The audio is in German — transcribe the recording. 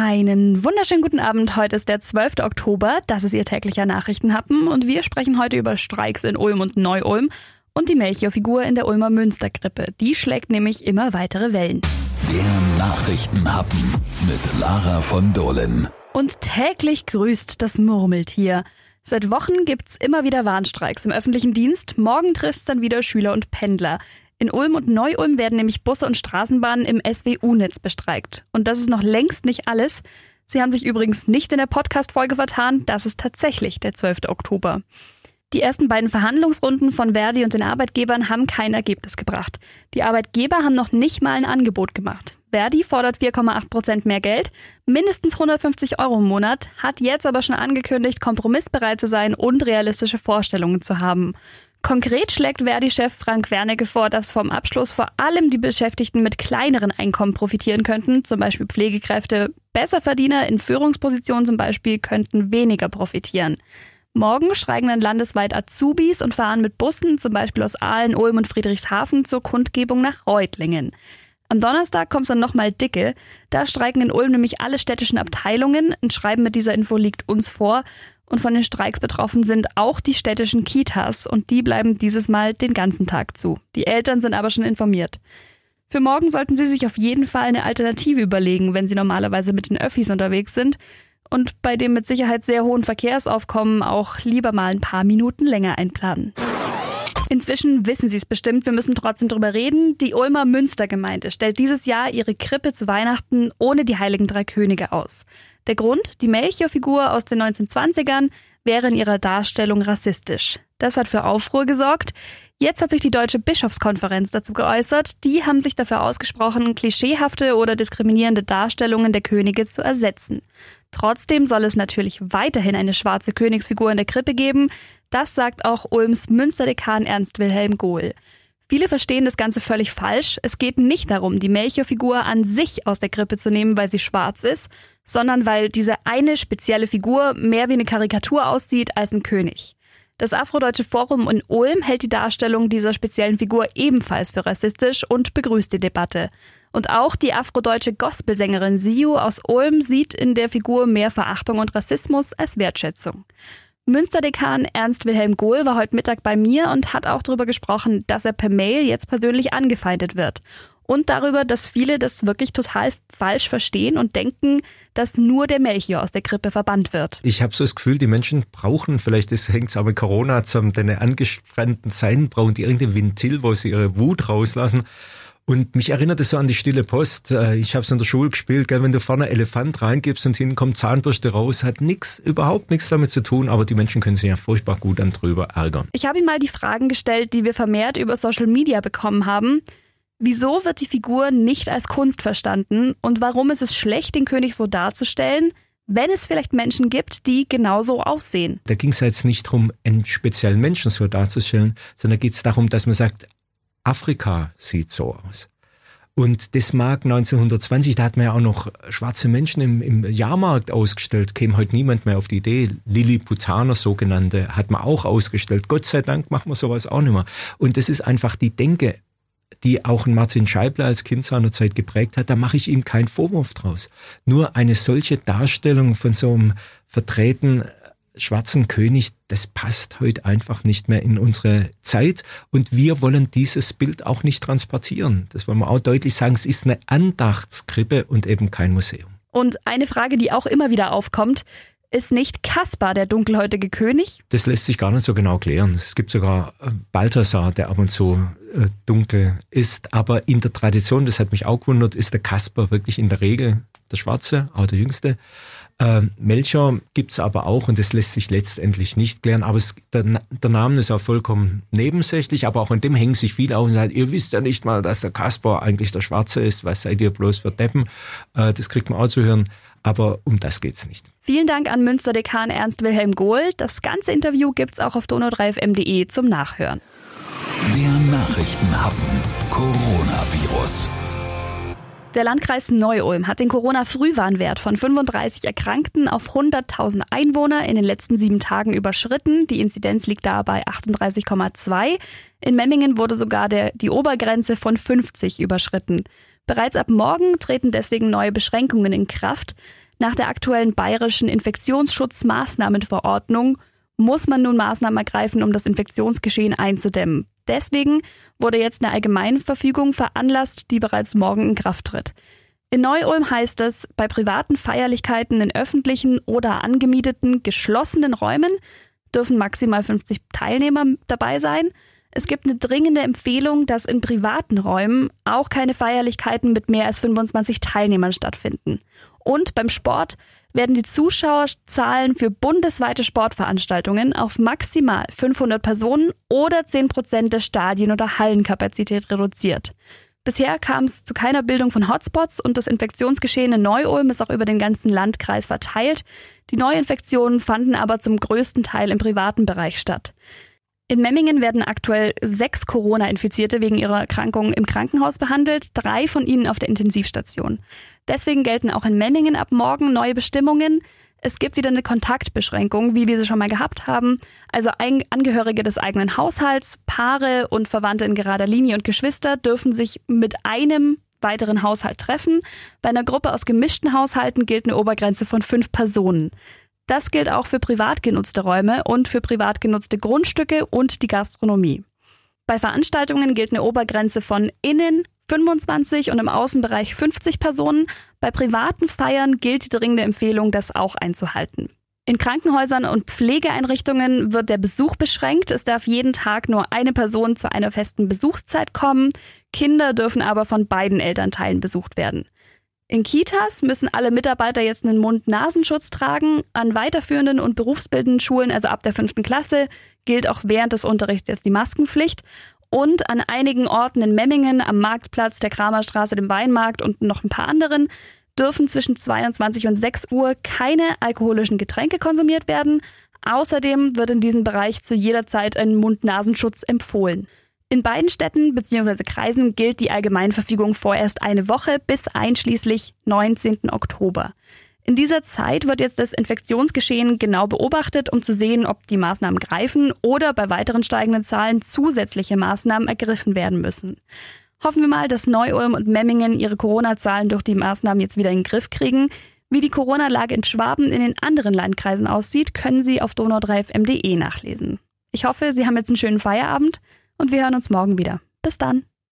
Einen wunderschönen guten Abend. Heute ist der 12. Oktober. Das ist Ihr täglicher Nachrichtenhappen und wir sprechen heute über Streiks in Ulm und Neu-Ulm und die Melchior-Figur in der Ulmer Münstergrippe. Die schlägt nämlich immer weitere Wellen. Der Nachrichtenhappen mit Lara von Dohlen. Und täglich grüßt das Murmeltier. Seit Wochen gibt's immer wieder Warnstreiks im öffentlichen Dienst. Morgen trifft's dann wieder Schüler und Pendler. In Ulm und Neu-Ulm werden nämlich Busse und Straßenbahnen im SWU-Netz bestreikt. Und das ist noch längst nicht alles. Sie haben sich übrigens nicht in der Podcast-Folge vertan. Das ist tatsächlich der 12. Oktober. Die ersten beiden Verhandlungsrunden von Verdi und den Arbeitgebern haben kein Ergebnis gebracht. Die Arbeitgeber haben noch nicht mal ein Angebot gemacht. Verdi fordert 4,8 Prozent mehr Geld, mindestens 150 Euro im Monat, hat jetzt aber schon angekündigt, kompromissbereit zu sein und realistische Vorstellungen zu haben. Konkret schlägt Verdi-Chef Frank Wernicke vor, dass vom Abschluss vor allem die Beschäftigten mit kleineren Einkommen profitieren könnten, zum Beispiel Pflegekräfte. Besserverdiener in Führungspositionen zum Beispiel könnten weniger profitieren. Morgen steigen dann landesweit Azubis und fahren mit Bussen, zum Beispiel aus Aalen, Ulm und Friedrichshafen, zur Kundgebung nach Reutlingen. Am Donnerstag kommt es dann nochmal dicke. Da streiken in Ulm nämlich alle städtischen Abteilungen. Ein Schreiben mit dieser Info liegt uns vor. Und von den Streiks betroffen sind auch die städtischen Kitas und die bleiben dieses Mal den ganzen Tag zu. Die Eltern sind aber schon informiert. Für morgen sollten Sie sich auf jeden Fall eine Alternative überlegen, wenn Sie normalerweise mit den Öffis unterwegs sind und bei dem mit Sicherheit sehr hohen Verkehrsaufkommen auch lieber mal ein paar Minuten länger einplanen. Inzwischen wissen Sie es bestimmt, wir müssen trotzdem drüber reden. Die Ulmer Münstergemeinde stellt dieses Jahr ihre Krippe zu Weihnachten ohne die Heiligen Drei Könige aus. Der Grund, die Melchior-Figur aus den 1920ern wäre in ihrer Darstellung rassistisch. Das hat für Aufruhr gesorgt. Jetzt hat sich die Deutsche Bischofskonferenz dazu geäußert. Die haben sich dafür ausgesprochen, klischeehafte oder diskriminierende Darstellungen der Könige zu ersetzen. Trotzdem soll es natürlich weiterhin eine schwarze Königsfigur in der Krippe geben. Das sagt auch Ulms Münsterdekan Ernst Wilhelm Gohl. Viele verstehen das Ganze völlig falsch. Es geht nicht darum, die Melchior-Figur an sich aus der Krippe zu nehmen, weil sie schwarz ist, sondern weil diese eine spezielle Figur mehr wie eine Karikatur aussieht als ein König. Das Afrodeutsche Forum in Ulm hält die Darstellung dieser speziellen Figur ebenfalls für rassistisch und begrüßt die Debatte. Und auch die afrodeutsche Gospelsängerin Siu aus Ulm sieht in der Figur mehr Verachtung und Rassismus als Wertschätzung. Münsterdekan Ernst Wilhelm Gohl war heute Mittag bei mir und hat auch darüber gesprochen, dass er per Mail jetzt persönlich angefeindet wird. Und darüber, dass viele das wirklich total falsch verstehen und denken, dass nur der Melchior aus der Krippe verbannt wird. Ich habe so das Gefühl, die Menschen brauchen, vielleicht hängt es auch mit Corona zusammen, deine angestrengten Zeiten brauchen die irgendein Ventil, wo sie ihre Wut rauslassen. Und mich erinnert es so an die stille Post. Äh, ich habe es in der Schule gespielt, gell, wenn du vorne Elefant reingibst und hinten kommt Zahnbürste raus, hat nichts, überhaupt nichts damit zu tun, aber die Menschen können sich ja furchtbar gut dann drüber ärgern. Ich habe ihm mal die Fragen gestellt, die wir vermehrt über Social Media bekommen haben. Wieso wird die Figur nicht als Kunst verstanden und warum ist es schlecht, den König so darzustellen, wenn es vielleicht Menschen gibt, die genauso aussehen? Da ging es jetzt nicht darum, einen speziellen Menschen so darzustellen, sondern geht es darum, dass man sagt, Afrika sieht so aus. Und das mag 1920, da hat man ja auch noch schwarze Menschen im, im Jahrmarkt ausgestellt, käme heute niemand mehr auf die Idee. Lilliputaner sogenannte hat man auch ausgestellt. Gott sei Dank machen wir sowas auch nicht mehr. Und das ist einfach die Denke, die auch Martin Scheibler als Kind seiner Zeit geprägt hat. Da mache ich ihm keinen Vorwurf draus. Nur eine solche Darstellung von so einem Vertreten schwarzen König, das passt heute einfach nicht mehr in unsere Zeit. Und wir wollen dieses Bild auch nicht transportieren. Das wollen wir auch deutlich sagen. Es ist eine Andachtskrippe und eben kein Museum. Und eine Frage, die auch immer wieder aufkommt, ist nicht Kaspar der dunkelhäutige König? Das lässt sich gar nicht so genau klären. Es gibt sogar äh, Balthasar, der ab und zu äh, dunkel ist. Aber in der Tradition, das hat mich auch gewundert, ist der Kaspar wirklich in der Regel der Schwarze, auch der Jüngste. Äh, Melchior gibt's aber auch und das lässt sich letztendlich nicht klären. Aber es, der, der Name ist auch vollkommen nebensächlich, aber auch an dem hängen sich viele auf und sagen, ihr wisst ja nicht mal, dass der Kaspar eigentlich der Schwarze ist, was seid ihr bloß für Deppen? Äh, das kriegt man auch zu hören. Aber um das geht's nicht. Vielen Dank an Münsterdekan Ernst Wilhelm Gohl. Das ganze Interview gibt's auch auf donau3fm.de zum Nachhören. Der Nachrichtenhappen Coronavirus. Der Landkreis Neu-Ulm hat den Corona-Frühwarnwert von 35 Erkrankten auf 100.000 Einwohner in den letzten sieben Tagen überschritten. Die Inzidenz liegt da bei 38,2. In Memmingen wurde sogar der, die Obergrenze von 50 überschritten. Bereits ab morgen treten deswegen neue Beschränkungen in Kraft. Nach der aktuellen bayerischen Infektionsschutzmaßnahmenverordnung muss man nun Maßnahmen ergreifen, um das Infektionsgeschehen einzudämmen. Deswegen wurde jetzt eine Allgemeinverfügung veranlasst, die bereits morgen in Kraft tritt. In Neu-Ulm heißt es, bei privaten Feierlichkeiten in öffentlichen oder angemieteten geschlossenen Räumen dürfen maximal 50 Teilnehmer dabei sein. Es gibt eine dringende Empfehlung, dass in privaten Räumen auch keine Feierlichkeiten mit mehr als 25 Teilnehmern stattfinden. Und beim Sport werden die Zuschauerzahlen für bundesweite Sportveranstaltungen auf maximal 500 Personen oder 10 Prozent der Stadien- oder Hallenkapazität reduziert. Bisher kam es zu keiner Bildung von Hotspots und das Infektionsgeschehen in Neu-Ulm ist auch über den ganzen Landkreis verteilt. Die Neuinfektionen fanden aber zum größten Teil im privaten Bereich statt. In Memmingen werden aktuell sechs Corona-Infizierte wegen ihrer Erkrankung im Krankenhaus behandelt, drei von ihnen auf der Intensivstation. Deswegen gelten auch in Memmingen ab morgen neue Bestimmungen. Es gibt wieder eine Kontaktbeschränkung, wie wir sie schon mal gehabt haben. Also Angehörige des eigenen Haushalts, Paare und Verwandte in gerader Linie und Geschwister dürfen sich mit einem weiteren Haushalt treffen. Bei einer Gruppe aus gemischten Haushalten gilt eine Obergrenze von fünf Personen. Das gilt auch für privat genutzte Räume und für privat genutzte Grundstücke und die Gastronomie. Bei Veranstaltungen gilt eine Obergrenze von innen 25 und im Außenbereich 50 Personen. Bei privaten Feiern gilt die dringende Empfehlung, das auch einzuhalten. In Krankenhäusern und Pflegeeinrichtungen wird der Besuch beschränkt. Es darf jeden Tag nur eine Person zu einer festen Besuchszeit kommen. Kinder dürfen aber von beiden Elternteilen besucht werden. In Kitas müssen alle Mitarbeiter jetzt einen Mund-Nasenschutz tragen. An weiterführenden und berufsbildenden Schulen, also ab der fünften Klasse, gilt auch während des Unterrichts jetzt die Maskenpflicht. Und an einigen Orten in Memmingen, am Marktplatz, der Kramerstraße, dem Weinmarkt und noch ein paar anderen dürfen zwischen 22 und 6 Uhr keine alkoholischen Getränke konsumiert werden. Außerdem wird in diesem Bereich zu jeder Zeit ein Mund-Nasenschutz empfohlen. In beiden Städten bzw. Kreisen gilt die Allgemeinverfügung vorerst eine Woche bis einschließlich 19. Oktober. In dieser Zeit wird jetzt das Infektionsgeschehen genau beobachtet, um zu sehen, ob die Maßnahmen greifen oder bei weiteren steigenden Zahlen zusätzliche Maßnahmen ergriffen werden müssen. Hoffen wir mal, dass Neu-Ulm und Memmingen ihre Corona-Zahlen durch die Maßnahmen jetzt wieder in den Griff kriegen. Wie die Corona-Lage in Schwaben in den anderen Landkreisen aussieht, können Sie auf donau3fm.de nachlesen. Ich hoffe, Sie haben jetzt einen schönen Feierabend und wir hören uns morgen wieder. Bis dann.